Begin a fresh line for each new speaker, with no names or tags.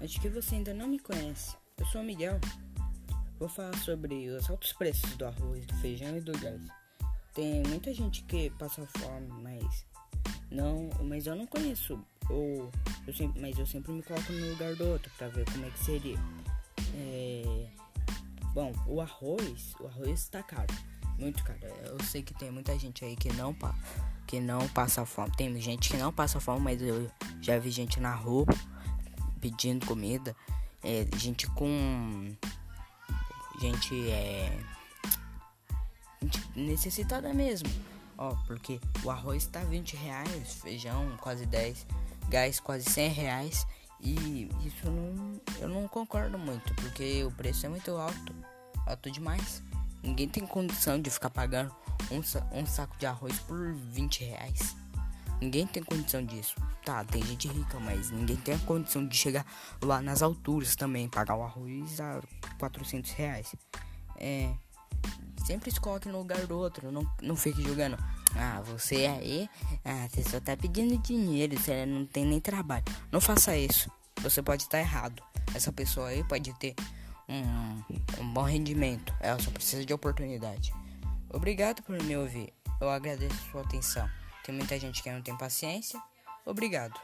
Acho que você ainda não me conhece. Eu sou o Miguel. Vou falar sobre os altos preços do arroz, do feijão e do gás. Tem muita gente que passa fome, mas não, mas eu não conheço. Ou eu sempre, mas eu sempre me coloco no lugar do outro para ver como é que seria. É, bom, o arroz, o arroz está caro, muito caro. Eu sei que tem muita gente aí que não que não passa fome. Tem gente que não passa fome, mas eu já vi gente na rua pedindo comida. É, gente com. Gente é. Gente necessitada mesmo. Ó, porque o arroz tá 20 reais, feijão quase 10, gás quase 100 reais. E isso não, eu não concordo muito, porque o preço é muito alto, alto demais. Ninguém tem condição de ficar pagando um, um saco de arroz por 20 reais. Ninguém tem condição disso. Tá, tem gente rica, mas ninguém tem a condição de chegar lá nas alturas também, pagar o arroz a 400 reais. É. Sempre se coloque no lugar do outro, não, não fique jogando. Ah, você aí, ah, você só tá pedindo dinheiro, você não tem nem trabalho. Não faça isso. Você pode estar errado. Essa pessoa aí pode ter um, um bom rendimento. Ela só precisa de oportunidade. Obrigado por me ouvir. Eu agradeço sua atenção. Tem muita gente que não tem paciência. Obrigado.